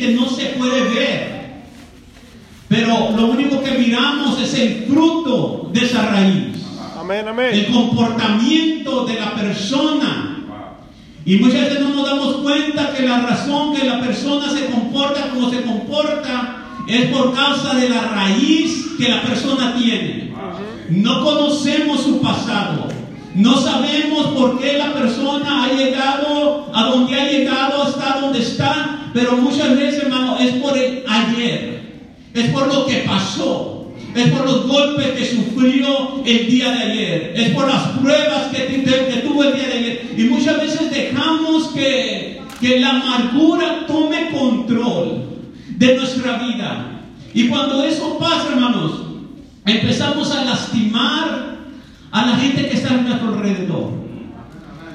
que no se puede ver. Pero lo único que miramos es el fruto de esa raíz. Amén, El amén. comportamiento de la persona. Y muchas veces no nos damos cuenta que la razón que la persona se comporta como se comporta es por causa de la raíz que la persona tiene. No conocemos su pasado. No sabemos por qué la persona ha llegado a donde ha llegado, hasta donde está. Pero muchas veces, hermano, es por el ayer. Es por lo que pasó. Es por los golpes que sufrió el día de ayer. Es por las pruebas que, que tuvo el día de ayer. Y muchas veces dejamos que, que la amargura tome control de nuestra vida. Y cuando eso pasa, hermanos, empezamos a lastimar a la gente que está a nuestro alrededor.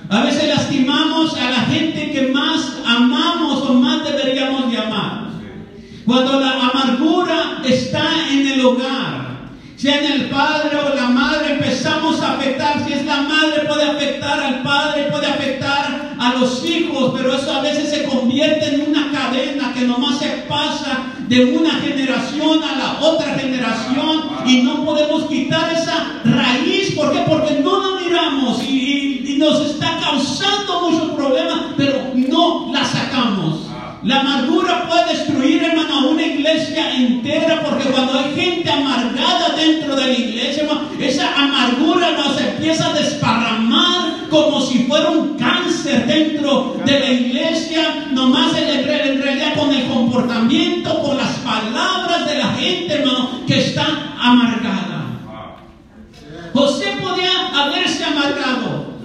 A veces lastimamos a la gente que más amamos o más deberíamos de amar. Cuando la amargura está en el hogar, sea en el padre o la madre, empezamos a afectar. Si es la madre, puede afectar al padre, puede afectar a los hijos, pero eso a veces se convierte en una cadena que nomás se pasa de una generación a la otra generación y no podemos quitar esa amargura puede destruir, hermano, a una iglesia entera, porque cuando hay gente amargada dentro de la iglesia, hermano, esa amargura nos empieza a desparramar como si fuera un cáncer dentro de la iglesia, nomás en realidad con el comportamiento, con las palabras de la gente, hermano, que está amargada. José podía haberse amargado.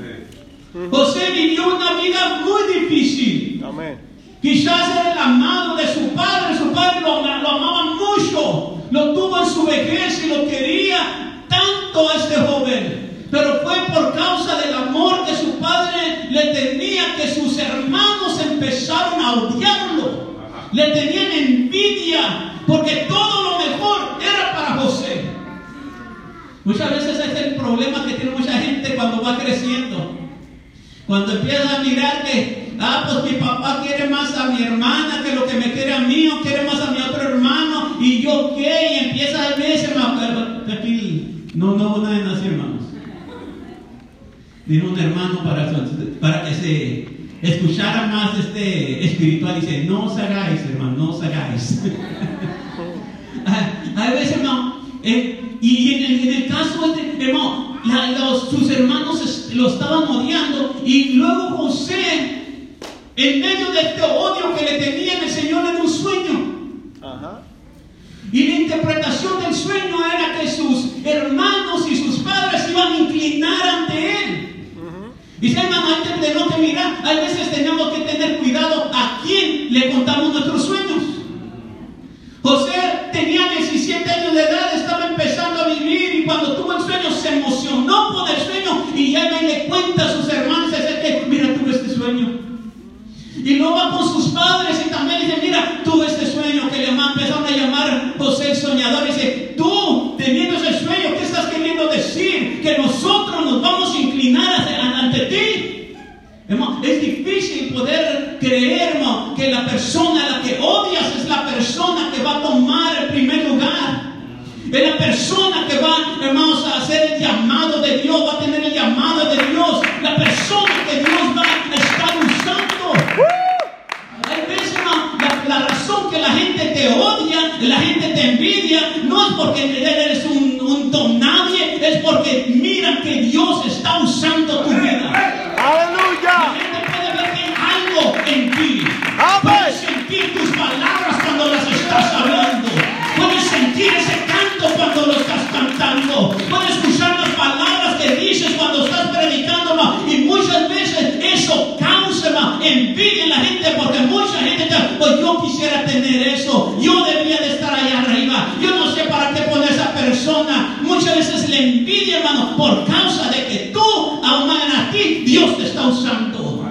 José vivió una vida muy difícil. Amén. Quizás era el amado de su padre, su padre lo, amaba mucho, lo tuvo en su vejez y lo quería tanto a este joven. Pero fue por causa del amor que su padre le tenía que sus hermanos empezaron a odiarlo. Le tenían envidia porque todo lo mejor era para José. Muchas veces ese es el problema que tiene mucha gente cuando va creciendo. Cuando empieza a mirar que, ah, pues mi papá quiere más a mi hermana que lo que me quiere a mí, o quiere más a mi otro hermano, y yo qué, y empieza a verse, aquí, no, no, no es así, hermanos. Dice un hermano para, para que se escuchara más este espiritual, dice, no os hagáis, hermano, no os hagáis. Hay veces, hermano, eh, y en el, en el caso este, hermano, los- sus hermanos lo estaban odiando y luego José, en medio de este odio que le tenían, el Señor le dio un sueño. Ajá. Y la interpretación del sueño era que sus hermanos y sus padres iban a inclinar ante él. Dice hermano, antes de no te mirar, a veces tenemos que tener cuidado a quién le contamos nuestros sueños. José tenía 17 años de edad, estaba empezando a vivir y cuando tuvo el sueño se emocionó por el sueño y ya me le cuenta a sus hermanos, dice que, mira, tuve este sueño. Y luego va con sus padres y también dice, mira, tuve este sueño que le empezaron a llamar José el soñador. Y dice, porque eres un, un don nadie, es porque miran que Dios está usando tu vida. La Aleluya. gente puede ver que algo en ti. Puedes sentir tus palabras cuando las estás hablando. Puedes sentir ese canto cuando lo estás cantando. Puedes escuchar las palabras que dices cuando estás predicando. ma. Y muchas veces eso causa envidia en la gente porque mucha gente dice, pues yo quisiera tener eso. Yo envidia, hermanos, por causa de que tú, aún a ti, Dios te está usando.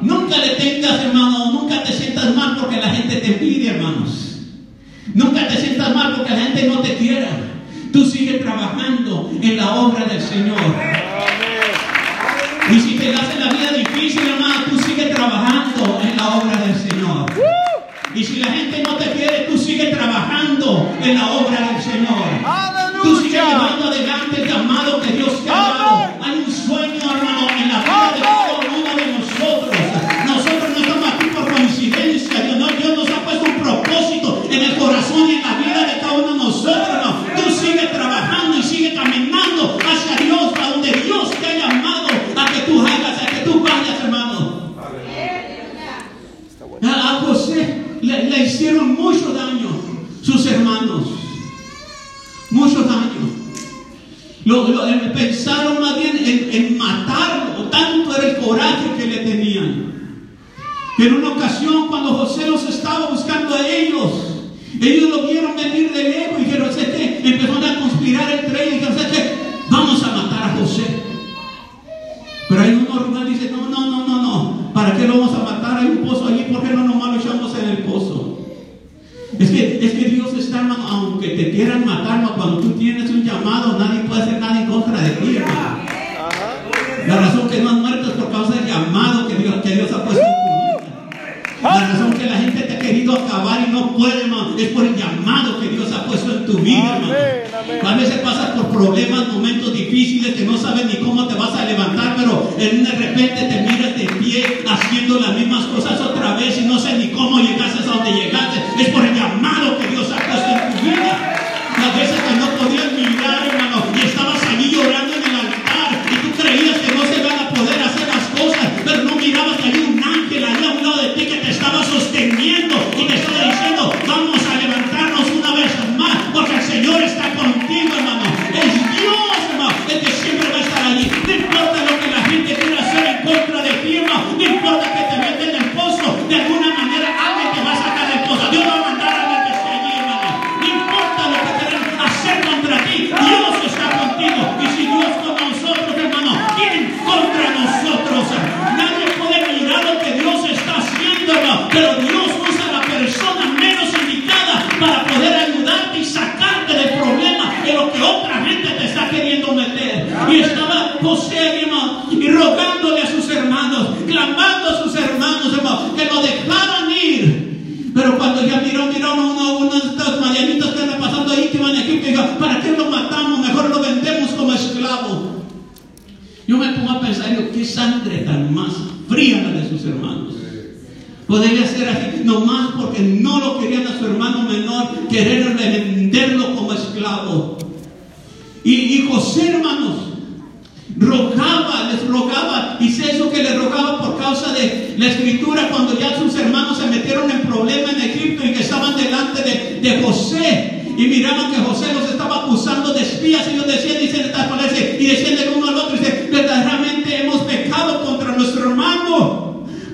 Nunca le tengas, hermano, nunca te sientas mal porque la gente te pide hermanos. Nunca te sientas mal porque la gente no te quiera. Tú sigues trabajando en la obra del Señor. Y si te das en la vida difícil, hermano, tú sigues trabajando en la obra del Señor. Y si la gente no te quiere, tú sigues trabajando en la obra del Señor. Tú sigues llevando a grande llamado que Dios te ha dado. pensaron más bien en, matarlo, tanto era el coraje que le tenían. En una ocasión cuando José los estaba buscando a ellos, ellos lo vieron venir de lejos y dijeron, sé qué, empezaron a conspirar entre ellos y dijeron, qué, vamos a matar a José. Pero hay uno Rubén dice, no, no, no, no, no, ¿para qué lo vamos a matar? Hay un pozo allí, ¿por qué no nomás lo echamos en el pozo? Es que, es que Dios está, hermano, aunque te quieran matar, cuando tú tienes es por el llamado que Dios ha puesto en tu vida, hermano. A veces pasas por problemas, momentos difíciles que no sabes ni cómo te vas a levantar, pero de repente te miras de pie haciendo las mismas cosas otra vez y no sé ni cómo llegaste a donde llegaste. Es por el llamado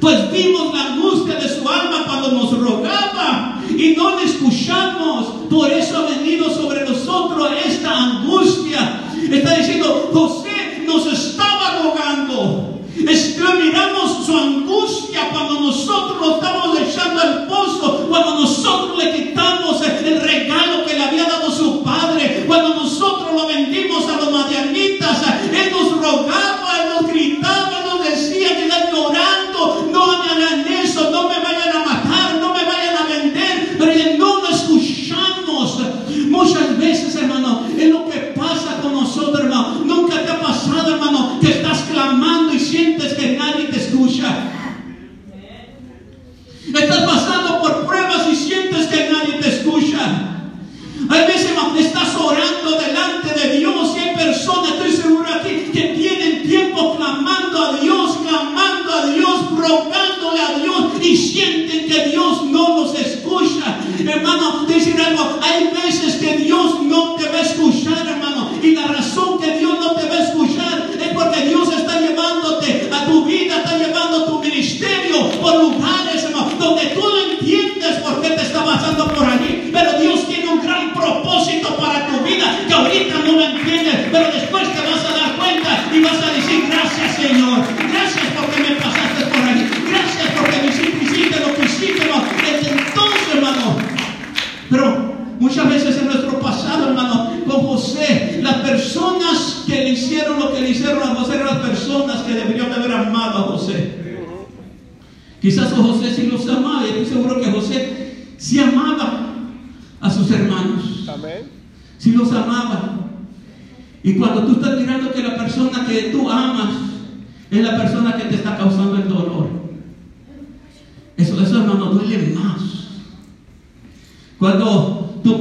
pues vimos la angustia de su alma cuando nos rogaba y no le escuchamos. Por eso ha venido sobre nosotros esta angustia. Está diciendo, José nos estaba rogando. Extraminamos su angustia cuando nosotros lo estamos echando al pozo, cuando nosotros le quitamos el regalo pasando por allí, pero Dios tiene un gran propósito para tu vida que ahorita no lo entiendes, pero después que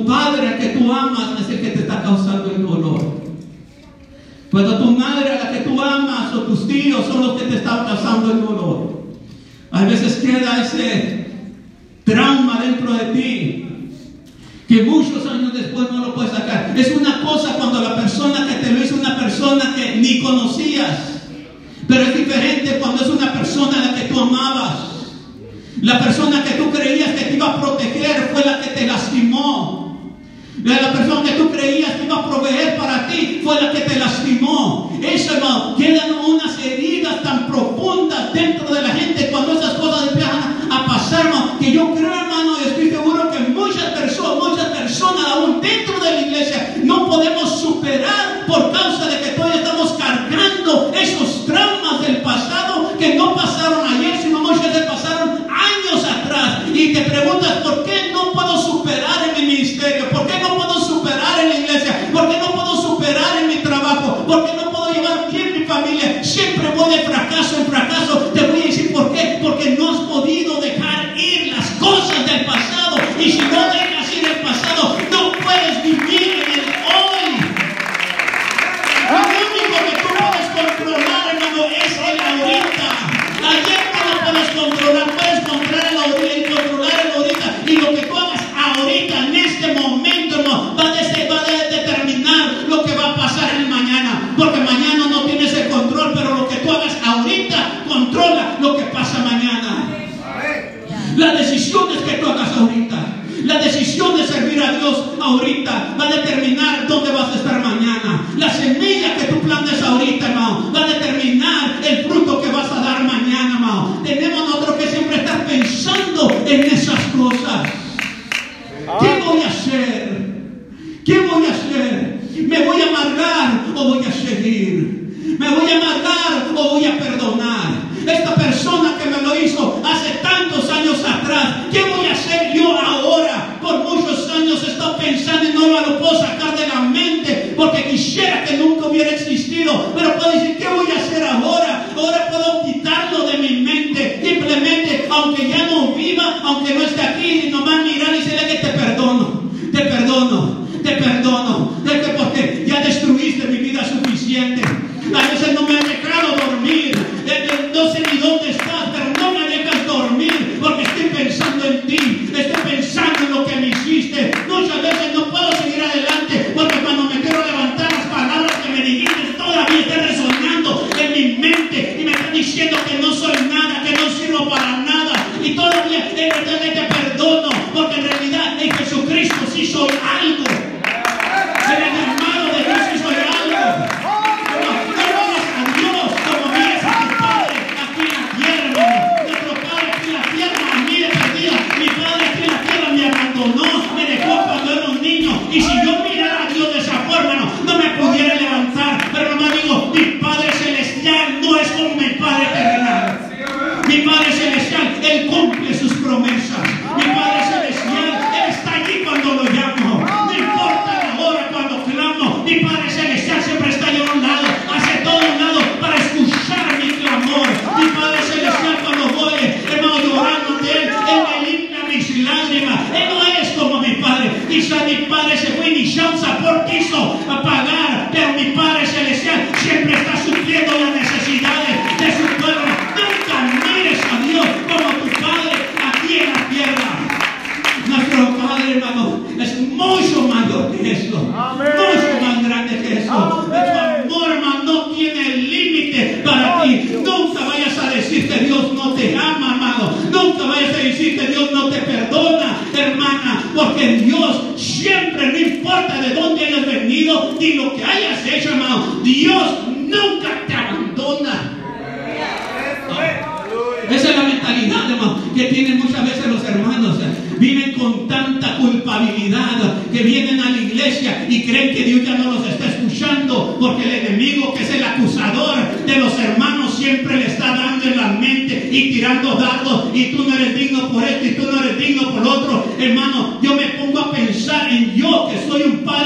padre al que tú amas es el que te está causando el dolor. Cuando tu madre a la que tú amas o tus tíos son los que te están causando el dolor. A veces queda ese trauma dentro de ti que muchos años después no lo puedes sacar. Es una cosa cuando la persona que te lo hizo es una persona que ni conocías. Pero es diferente cuando es una persona a la que tú amabas. La persona que tú creías que te iba a proteger fue la que te lastimó. La persona que tú creías que iba a proveer para ti fue la que te lastimó. Eso, hermano, quedan unas heridas tan profundas dentro de la gente cuando esas cosas empiezan a pasar, hermano, que yo creo, hermano, y estoy seguro que muchas personas, muchas personas aún dentro de la iglesia no podemos superar por causa de que todavía estamos cargando esos traumas del pasado que no pasaron ayer, sino muchas veces pasaron años atrás. Y te preguntas por qué quiso pagar, pero mi Padre Celestial. Dios nunca te abandona. Esa es la mentalidad, hermano, que tienen muchas veces los hermanos. Viven con tanta culpabilidad que vienen a la iglesia y creen que Dios ya no los está escuchando porque el enemigo, que es el acusador de los hermanos, siempre le está dando en la mente y tirando datos y tú no eres digno por esto y tú no eres digno por otro. Hermano, yo me pongo a pensar en yo que soy un padre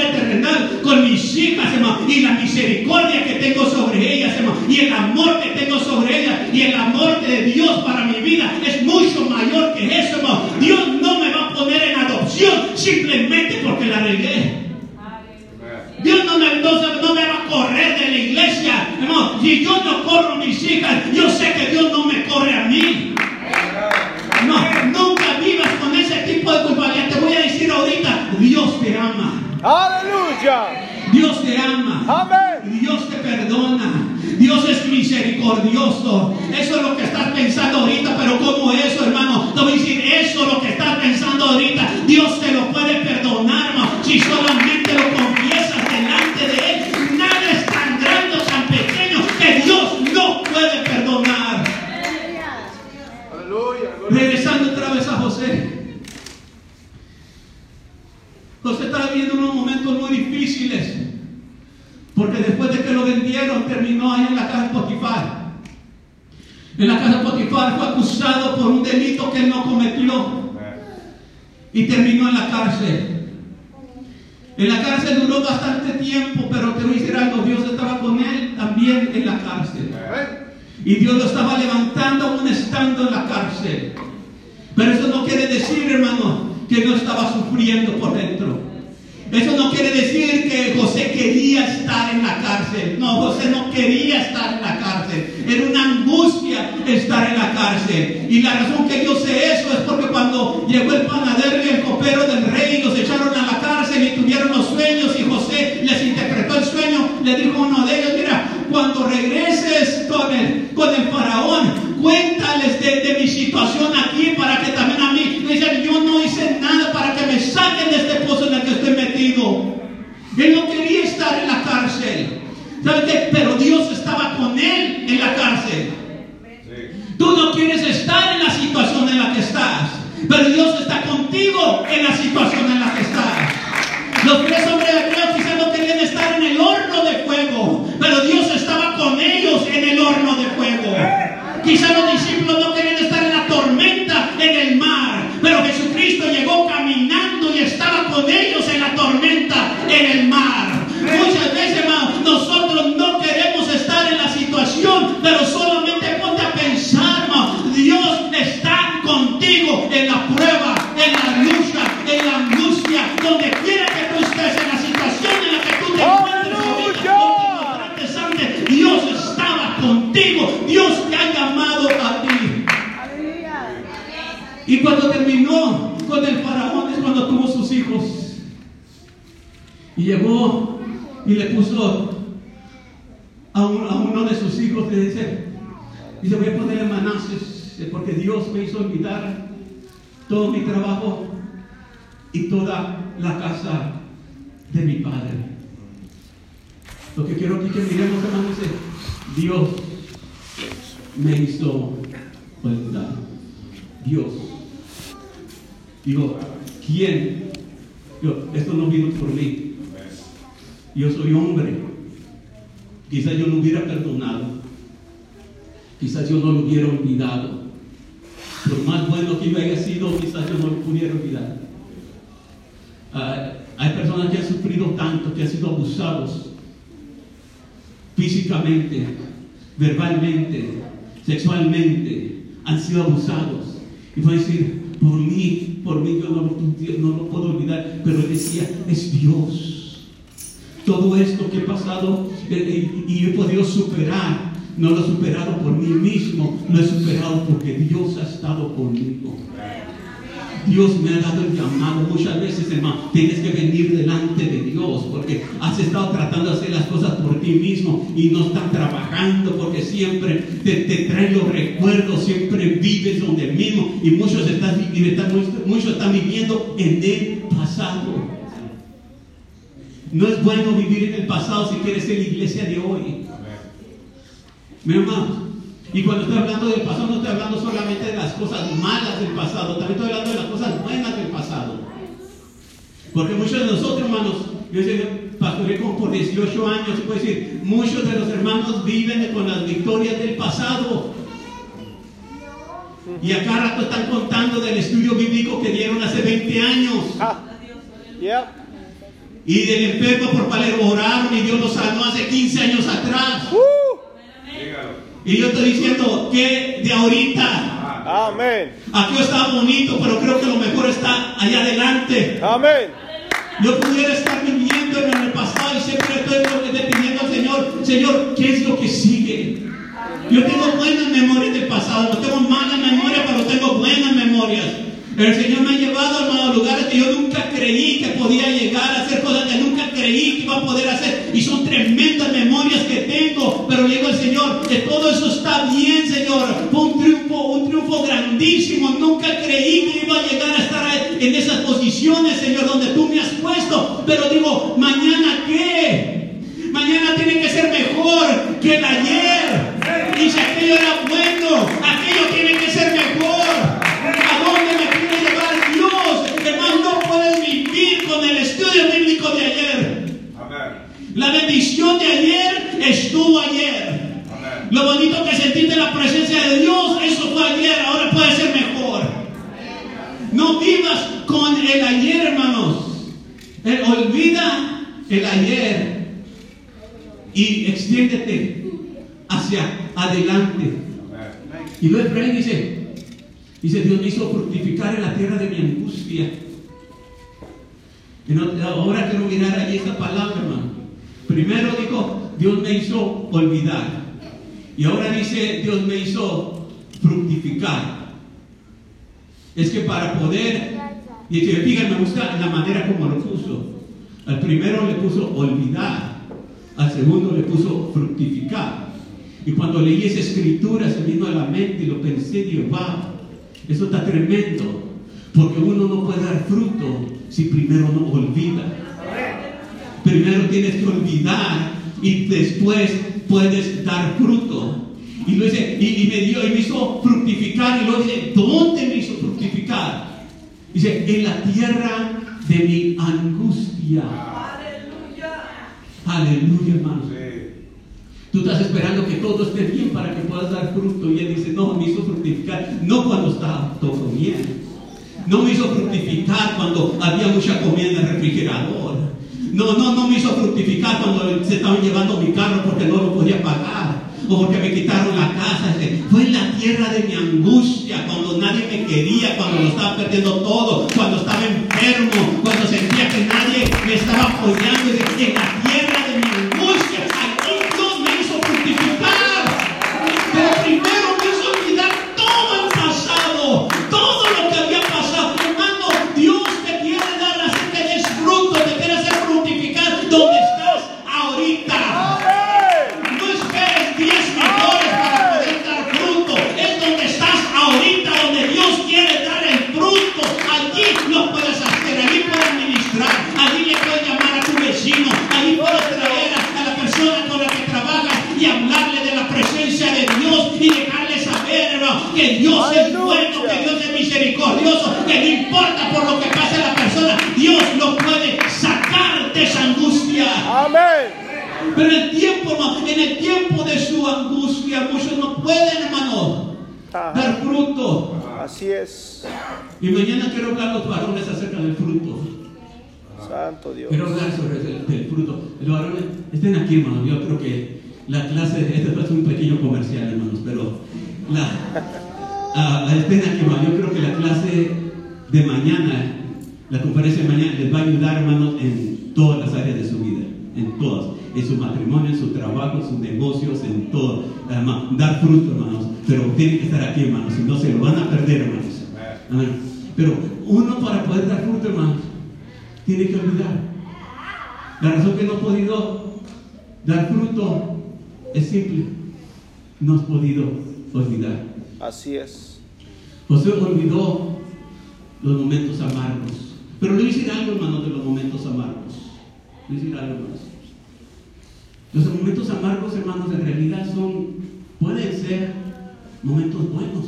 misericordia que tengo sobre ellas, hermano, y el amor que tengo sobre ellas y el amor de Dios para mi vida es mucho mayor que eso, hermano. Dios no me va a poner en adopción simplemente porque la regué. Dios no me, no, me va a correr de la iglesia. Hermano, si yo no corro mis hijas, yo sé misericordioso. Eso es lo que estás pensando ahorita, pero ¿cómo eso, hermano? Te voy a decir, eso es lo que estás pensando ahorita. Dios te lo puede perdonar, hermano, si solamente lo confiesas delante de Él. Nada es tan grande o tan pequeño que Dios no puede perdonar. Aleluya. Regresando otra vez a José. José estaba viviendo unos momentos muy difíciles. Porque después de que lo vendieron, terminó ahí en la casa de Potifar. En la casa de Potifar fue acusado por un delito que él no cometió. Y terminó en la cárcel. En la cárcel duró bastante tiempo, pero te voy a decir algo, Dios estaba con él también en la cárcel. Y Dios levantando aún estando en la cárcel. Pero eso no quiere decir, hermano, que no estaba sufriendo por dentro. Eso no quiere decir que José quería estar en la cárcel. No, José no quería estar en la cárcel. Era una angustia estar en la cárcel. Y la razón que yo sé eso es porque cuando llegó el panadero y el copero del rey, los echaron a la cárcel y tuvieron los sueños y José les interpretó el sueño, le dijo a uno de ellos, mira, cuando regreses con el, con el faraón, cuéntales de, de mi situación aquí para que también a mí, me dicen, yo no hice nada para que me saquen de este pozo en el que estoy metido. Él no quería estar en la cárcel. ¿Sabe qué? Pero Dios estaba con él en la cárcel. Tú no quieres estar en la situación en la que estás, pero Dios está contigo en la situación me hizo olvidar todo mi trabajo y toda la casa de mi padre. Lo que quiero aquí que miremos, hermano, dice, Dios me hizo olvidar. Dios. Digo, ¿quién? Yo, esto no vino por mí. Yo soy hombre. Quizás yo no hubiera perdonado. Quizás yo no lo hubiera olvidado. Por más bueno que yo haya sido, quizás yo no lo pudiera olvidar. Ah, hay personas que han sufrido tanto, que han sido abusados físicamente, verbalmente, sexualmente, han sido abusados. Y fue decir, por mí, por mí yo no, lo- puedo olvidar, pero decía, es Dios. Todo esto que he pasado eh, y, y he podido superar, no lo he superado por mí mismo, lo he superado porque Dios ha estado conmigo. Dios me ha dado el llamado. Muchas veces, hermano, tienes que venir delante de Dios porque has estado tratando de hacer las cosas por ti mismo y no estás trabajando porque siempre te, te los recuerdos, siempre vives donde mismo y muchos están- muchos están viviendo en el pasado. No es bueno vivir en el pasado si quieres ser la iglesia de hoy. Mi hermano, y cuando estoy hablando del pasado, no estoy hablando solamente de las cosas malas del pasado, también estoy hablando de las cosas buenas del pasado. Porque muchos de nosotros, hermanos, yo pastoré como por 18 años, se puede decir, muchos de los hermanos viven con las victorias del pasado. Y acá rato están contando del estudio bíblico que dieron hace 20 años. Ah. Y del enfermo por Palermo oraron y Dios lo sanó hace 15 años atrás. Y yo estoy diciendo que de ahorita, Amén. aquí está bonito, pero creo que lo mejor está allá adelante. Amén. Yo pudiera estar viviendo en el pasado y siempre estoy pidiendo al Señor, Señor, ¿qué es lo que sigue? Yo tengo buenas memorias del pasado, no tengo malas memorias, pero tengo buenas memorias. El Señor me ha llevado a lugares que yo nunca creí que podía llegar a hacer cosas que nunca creí que iba a poder hacer. Y son tremendas memorias que tengo. Pero le digo al Señor que todo eso está bien, Señor. Fue un triunfo, un triunfo grandísimo. Nunca creí que iba a llegar a estar en esas posiciones, Señor, donde tú me has puesto. Pero digo, mañana qué? Mañana tiene que ser mejor que el ayer. Y si aquello era La bendición de ayer estuvo ayer. Lo bonito que sentiste la presencia de Dios, eso fue ayer, ahora puede ser mejor. No vivas con el ayer, hermanos. Eh, olvida el ayer y extiéndete hacia adelante. Y luego Efraín dice, dice, Dios me hizo fructificar en la tierra de mi angustia. Y no- ahora quiero mirar allí esa palabra, hermano. Primero dijo, Dios me hizo olvidar. Y ahora dice, Dios me hizo fructificar. Es que para poder, y fíjense, me gusta la manera como lo puso. Al primero le puso olvidar, al segundo le puso fructificar. Y cuando leí esa escritura se vino a la mente y lo pensé digo, wow, eso está tremendo. Porque uno no puede dar fruto si primero no olvida. Primero tienes que olvidar y después puedes dar fruto. Y, lo dice, y, y me dio, y me hizo fructificar. Y luego dice, ¿dónde me hizo fructificar? Dice, en la tierra de mi angustia. Aleluya, hermano. Tú estás esperando que todo esté bien para que puedas dar fruto. Y él dice, no, me hizo fructificar. No cuando estaba todo bien. No me hizo fructificar cuando había mucha comida en el refrigerador. No, no, no me hizo fructificar cuando se estaban llevando mi carro porque no lo podía pagar. O porque me quitaron la casa. Fue en la tierra de mi angustia, cuando nadie me quería, cuando lo estaba perdiendo todo, cuando estaba enfermo, cuando sentía que nadie me estaba apoyando. Importa por lo que pase a la persona, Dios lo puede sacar de esa angustia. Amén. Pero en el tiempo, en el tiempo de su angustia, muchos no pueden, hermano, Ajá. dar fruto. Así es. Y mañana quiero hablar a los varones acerca del fruto. Santo Dios. Quiero hablar sobre el, del fruto. Los varones, estén aquí, hermano. Yo creo que la clase, este ser un pequeño comercial, hermanos, pero la, ah, estén aquí, hermano. Yo creo que la clase de mañana, la conferencia de mañana, les va a ayudar, hermanos, en todas las áreas de su vida. En todas. En su matrimonio, en su trabajo, en sus negocios, en todo. Hermano, dar fruto, hermanos. Pero tienen que estar aquí, hermanos. Si no, se lo van a perder, hermanos. Amén. Pero uno para poder dar fruto, hermanos, tiene que olvidar. La razón que no ha podido dar fruto es simple. No has podido olvidar. Así es. José olvidó los momentos amargos. Pero le voy a decir algo, hermano, de los momentos amargos. Le voy a decir algo, hermanos. Los momentos amargos, hermanos, en realidad son, pueden ser momentos buenos.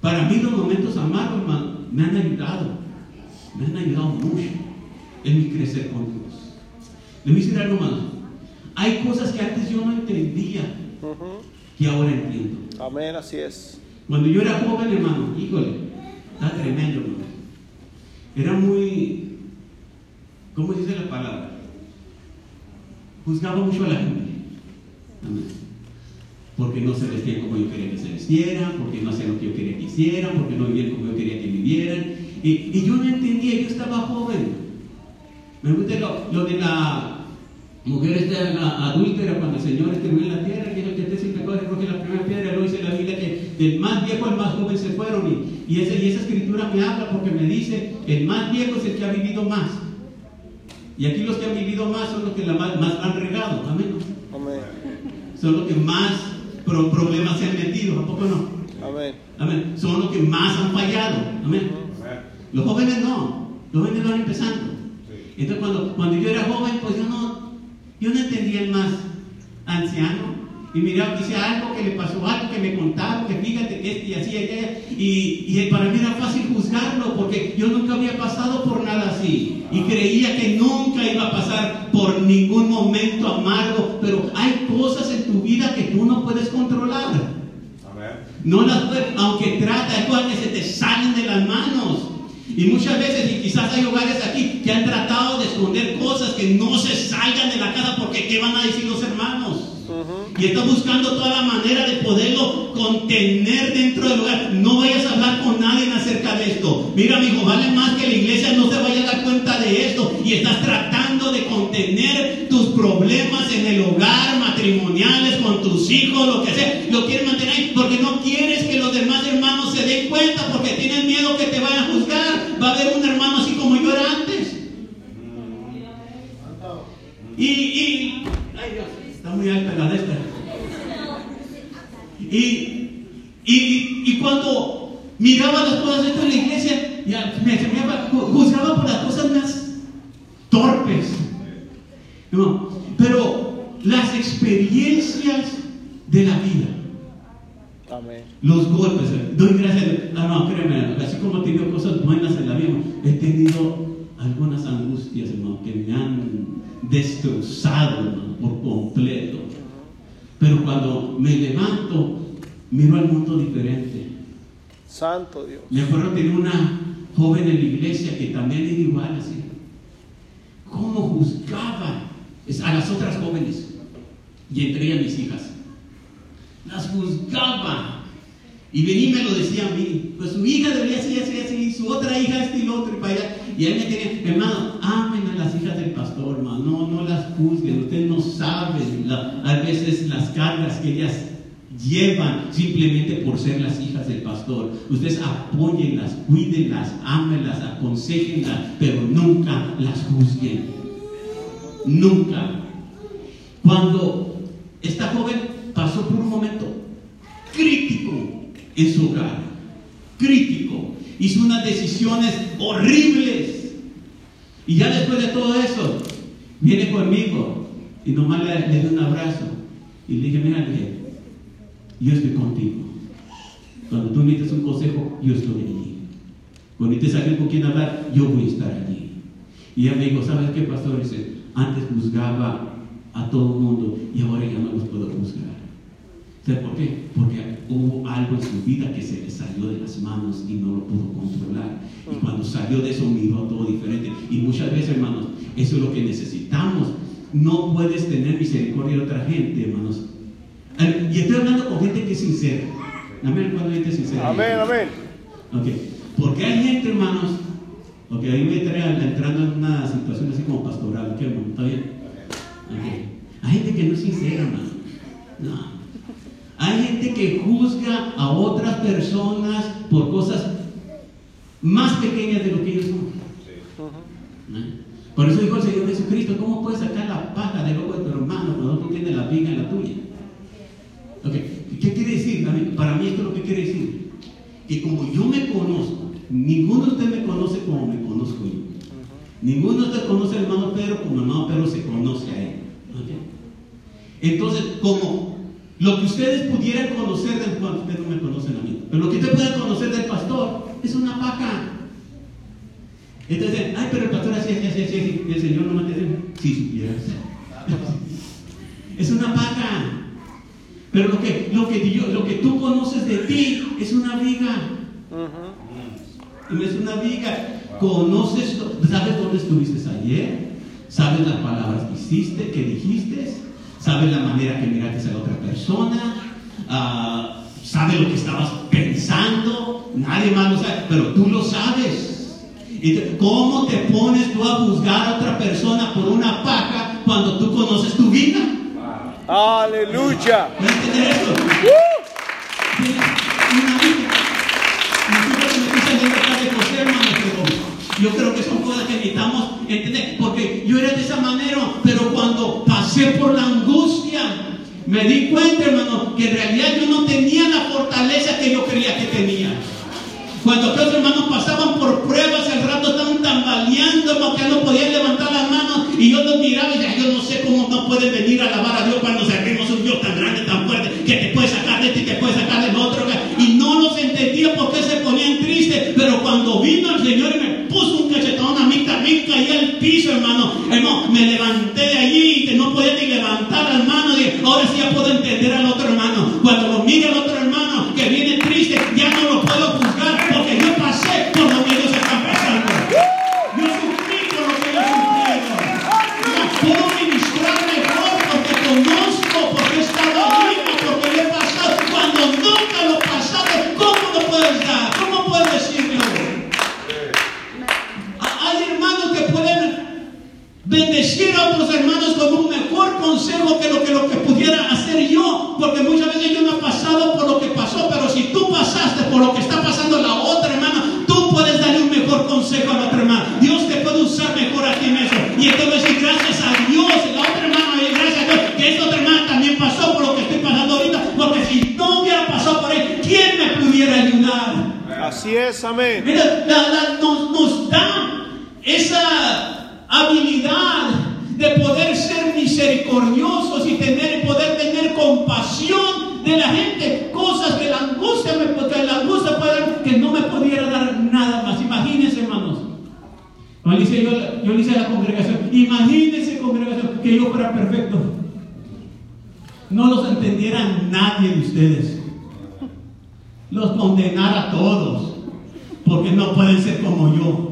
Para mí los momentos amargos, hermano, me han ayudado. Me han ayudado mucho. en mi crecer con Dios. Le voy a decir algo más. Hay cosas que antes yo no entendía que ahora entiendo. Amén, así es. Cuando yo era joven, hermano, híjole, está tremendo, hermano. Era muy, ¿cómo dice la palabra? Juzgaba mucho a la gente. Amén. Porque no se vestían como yo quería que se vistieran, porque no hacían lo que yo quería que hicieran, porque no vivían como yo quería que vivieran. Y, yo no entendía, yo estaba joven. Me gusta lo, de la mujer esta la adúltera cuando el Señor escribió en la tierra, que el que esté recoge la primera piedra, lo dice la Biblia que del más viejo al más joven se fueron. Y, y, ese- y esa escritura me habla porque me dice, el más viejo es el que ha vivido más. Y aquí los que han vivido más son los que la más, más han regado, amén. Amén. Son los que más pro- problemas se han metido, ¿a poco no? Amén. Amén. Son los que más han fallado, amén. Los jóvenes no, los jóvenes van empezando. Entonces cuando, cuando yo era joven, pues yo no, yo no entendía el más anciano. Y miraba, dice algo que le pasó, algo que me contaron, que fíjate que este y así. Y, y para mí era fácil juzgarlo, porque yo nunca había pasado por nada así. Y creía que nunca iba a pasar por ningún momento amargo. Pero hay cosas en tu vida que tú no puedes controlar. No las puedes, aunque trata, hay cosas que se te salen de las manos. Y muchas veces, y quizás hay hogares aquí que han tratado de esconder cosas que no se salgan de la casa porque ¿qué van a decir los hermanos? Y está buscando toda la manera de poderlo contener dentro del hogar. No vayas a hablar con nadie acerca de esto. Mira, mi vale más que la iglesia no se vaya a dar cuenta de esto. Y estás tratando de contener tus problemas en el hogar, matrimoniales, con tus hijos, lo que sea. Lo quieres mantener ahí porque no quieres que los demás hermanos se den cuenta porque tienes miedo que te vayan a juzgar. Va a haber un hermano así como yo era antes. Y, muy alta la de esta. Y, y, y cuando miraba las cosas estas en la iglesia, ya me, me juzgaba por las cosas más torpes. No, pero las experiencias de la vida, Amén. los golpes, doy gracias. Ah, no, créeme, así como he tenido cosas buenas en la vida, he tenido algunas angustias, hermano, que me han destrozado, hermano, cuando me levanto, miro al mundo diferente. Santo Dios. Me acuerdo tener una joven en la iglesia que también era igual así. ¿Cómo juzgaba a las otras jóvenes? Y entre ellas mis hijas. Las juzgaba. Y venía y me lo decía a mí. Pues su hija debería ser así, así, y su otra hija este y lo otro y para allá. Y él me tenía, hermano, amen a las hijas del pastor. No, no las juzguen. Ustedes no saben la- a veces las cargas que ellas llevan simplemente por ser las hijas del pastor. Ustedes apóyenlas, cuídenlas, ámenlas, aconsejenlas, pero nunca las juzguen. Nunca. Cuando esta joven pasó por un momento crítico en su hogar, crítico, hizo unas decisiones horribles. Y ya después de todo eso, viene conmigo y nomás le, le doy un abrazo. Y le dije, mira, le dije, yo estoy contigo. Cuando tú necesitas un consejo, yo estoy allí. Cuando necesitas alguien con quien hablar, yo voy a estar allí. Y ella me dijo, ¿sabes qué, pastor? Dice, antes juzgaba a todo el mundo y ahora ya no los puedo juzgar. ¿Sabes por qué? Porque hubo algo en su vida que se le salió de las manos y no lo pudo controlar. Y cuando salió de eso miró todo diferente. Y muchas veces, hermanos, eso es lo que necesitamos. No puedes tener misericordia de otra gente, hermanos. Y estoy hablando con gente que es sincera. Amén, cuando hay gente sincera. Amén, amén. Ok, porque hay gente, hermanos, ok, ahí voy a estar entrando en una situación así como pastoral, ¿qué hermano? ¿Está bien? Ok. Hay gente que no es sincera, hermano. No. Hay gente que juzga a otras personas por cosas más pequeñas de lo que ellos son. ¿Eh? Por eso dijo el Señor Jesucristo, ¿cómo puedes sacar la paja del ojo de tu hermano cuando tú tienes la viga en la tuya? ¿Qué quiere decir? Para mí esto es lo que quiere decir. Que como yo me conozco, ninguno de ustedes me conoce como me conozco yo. Ninguno de ustedes conoce al hermano Pedro como el hermano Pedro se conoce a él. Entonces, como lo que ustedes pudieran conocer del bueno, ustedes no me conocen a mí, pero lo que ustedes pueden conocer del pastor es una paja. Entonces, ay, pero el pastor así, así, así, así, y el Señor no me dice, si supieras. es una paga. Pero lo que, lo, que yo- lo que tú conoces de ti es una viga. Ujú. Y es una viga. Conoces, ¿sabes dónde estuviste ayer? ¿Sabes las palabras que hiciste, que dijiste? ¿Sabes la manera que miraste a la otra persona? Ah, ¿Sabes lo que estabas pensando? Nadie más lo sabe, pero tú lo sabes. ¿Cómo te pones tú a juzgar a otra persona por una paja cuando tú conoces tu vida? Aleluya. ¿Puedes entender una vida. Pero yo creo que son cosas que necesitamos entender. Porque yo era de esa manera, pero pasé por la angustia, me di cuenta, hermano, que en realidad yo no tenía la fortaleza que yo creía que tenía. Cuando aquellos hermanos pasaban por pruebas, al rato estaban tambaleando, porque no podían levantar las manos, y yo los miraba y decía, yo no sé cómo no pueden venir a alabar a Dios cuando servimos un Dios tan grande, tan fuerte, que te puede sacar de este y te puede sacar del otro. Y no los entendía por qué se ponían tristes, pero cuando vino el Señor y me puso un cachetón a mí, también caí al piso, hermano. Hermano, me levanté Mira, nos, nos da esa habilidad de poder ser misericordiosos y tener, poder tener compasión de la gente, cosas que la angustia me que la angustia puede que no me pudiera dar nada más. Imagínense, hermanos. Yo yo, le hice a la congregación, imagínense congregación que yo fuera perfecto. No los entendiera nadie de ustedes los condenar a todos, no pueden ser como yo.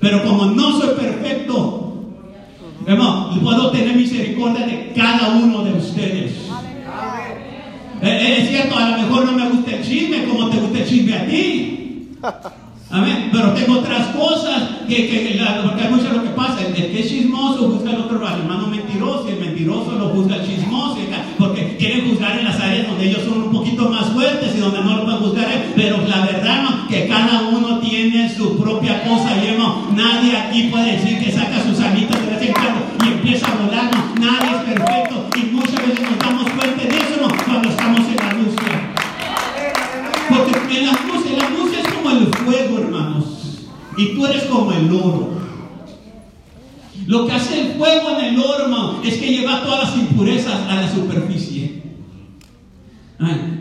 Pero como no soy perfecto, hermano, puedo tener misericordia de cada uno de ustedes. Eh, eh, es cierto, a lo mejor no me gusta el chisme como te gusta el chisme a ti. Amén. Pero tengo otras cosas que, porque hay mucho lo que pasa. El, el que es chismoso juzga al otro hermano mentiroso y el mentiroso lo juzga al chismoso. Porque quieren juzgar en las áreas donde ellos son un poquito más fuertes y donde no lo pueden juzgar. Pero la verdad que cada uno tiene su propia cosa. Y hermano, nadie aquí puede decir que saca sus alitas de vez en y empieza a volar. no. Nadie es perfecto. Y muchas veces nos damos cuenta de eso ¿no? cuando estamos en la angustia. Porque en la angustia, la angustia es como el fuego, hermanos. Y tú eres como el oro. Lo que hace el fuego en el oro, hermano, es que lleva todas las impurezas a la superficie.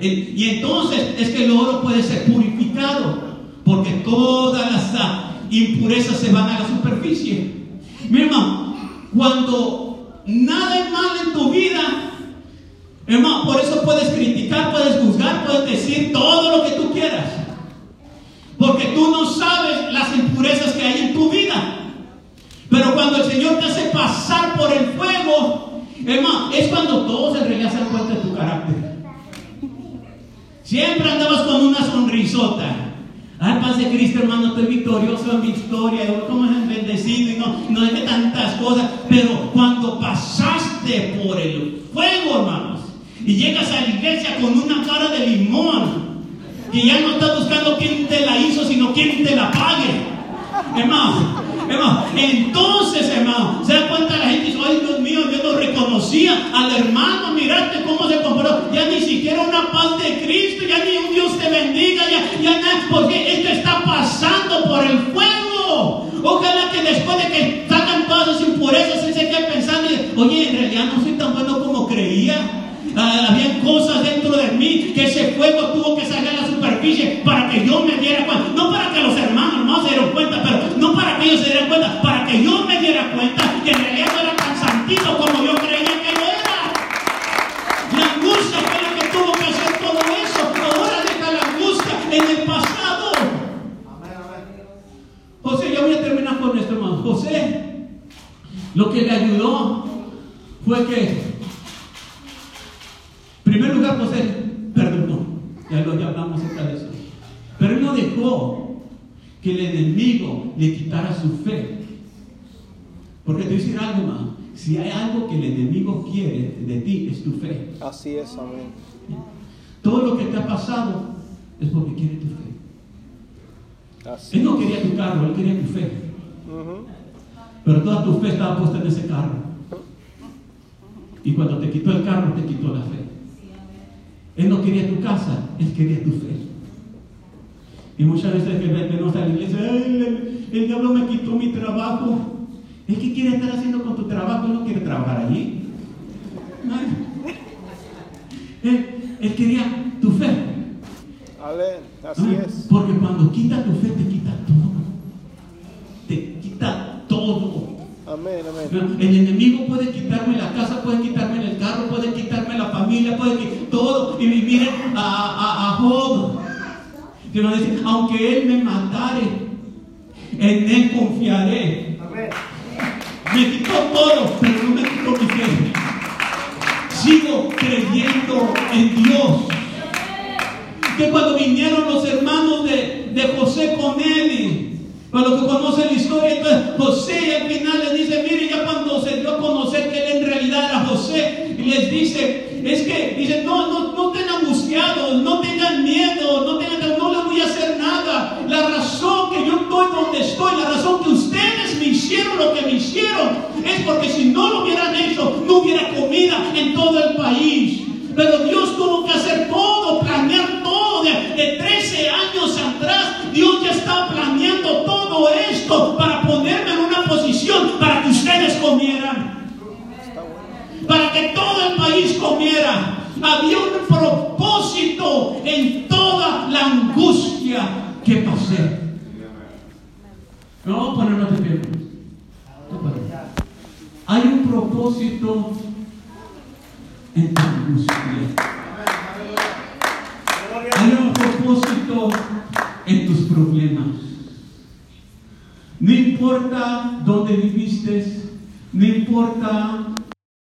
El- y entonces es que el oro puede ser purificado. Porque todas las impurezas se van a la superficie. Mi hermano, cuando nada es mal en tu vida, Hermano, por eso puedes criticar, puedes juzgar, puedes decir todo lo que tú quieras. Porque tú no sabes las impurezas que hay en tu vida. Pero cuando el Señor te hace pasar por el fuego, hermano, es cuando realidad se dan cuenta de tu carácter. Siempre andabas con una sonrisota. Ay, paz de Cristo, hermano, estoy victorioso en victoria, yo como es bendecido y no, no dejé tantas cosas. Pero cuando pasaste por el fuego, hermanos, y llegas a la iglesia con una cara de limón, que ya no estás buscando quién te la hizo, sino quién te la pague. Hermano, hermano, entonces, hermano, se da cuenta la gente dice, ay Dios mío, yo no reconocía al hermano, mirate cómo se comportó, ya ni siquiera una paz de Cristo, ya ni un Dios te bendiga, ya, ya nada, porque esto está pasando por el fuego. Ojalá que después de que sacan todas esas impurezas, se quede pensando, y, oye, en realidad no soy tan bueno como creía. Ah, había cosas dentro de mí que ese fuego tuvo que salir a la superficie para que yo me diera cuenta, no para que los hermanos, mamá se dieron cuenta, pero no para que ellos se dieran cuenta, para que yo me diera cuenta que en realidad no era tan santito como yo creía que yo era. La angustia fue la que tuvo que hacer todo eso. Ahora deja la angustia en el pasado. José, ya voy a terminar con esto, hermano. José, lo que le ayudó fue que, primer lugar, José perdonó. Ya lo ya hablamos acerca de eso. Pero él no dejó que el enemigo le quitara su fe. Porque te voy a decir algo, hermano. Si hay algo que el enemigo quiere de ti, es tu fe. Así es, amén. Todo lo que te ha pasado es porque quiere tu fe. Así. Él no quería tu carro, él quería tu fe. Pero toda tu fe estaba puesta en ese carro. Y cuando te quitó el carro, te quitó la fe. Él no quería tu casa, él quería tu fe. Y muchas veces que venimos a la iglesia, "Ay, el, el diablo me quitó mi trabajo. Es que quiere estar haciendo con tu trabajo, él no quiere trabajar allí. Él, él quería tu fe. Amén. Así es. Porque cuando quita tu fe, te quita todo. Amén, amén. El enemigo puede quitarme la casa, puede quitarme el carro, puede quitarme la familia, puede quitarme todo. Y miren a, a, a Job. Que nos dice, aunque él me matare, en él confiaré. Me quitó todo, pero no me quitó mi fe. Sigo creyendo en Dios. Que cuando vinieron los hermanos de, de José con él, para los que conocen la historia, entonces José al final es que, dice, no, no, no estén angustiados, no tengan miedo, no tengan, no les voy a hacer nada. La razón que yo estoy donde estoy, la razón que ustedes me hicieron lo que me hicieron, es porque si no lo hubieran hecho, no hubiera comida en todo el país. Pero Dios tuvo Había un propósito en toda la angustia que pasé. No, ponernos de pie. Tú para. Hay un propósito en tu angustia. Hay un propósito en tus problemas. No importa dónde viviste, no importa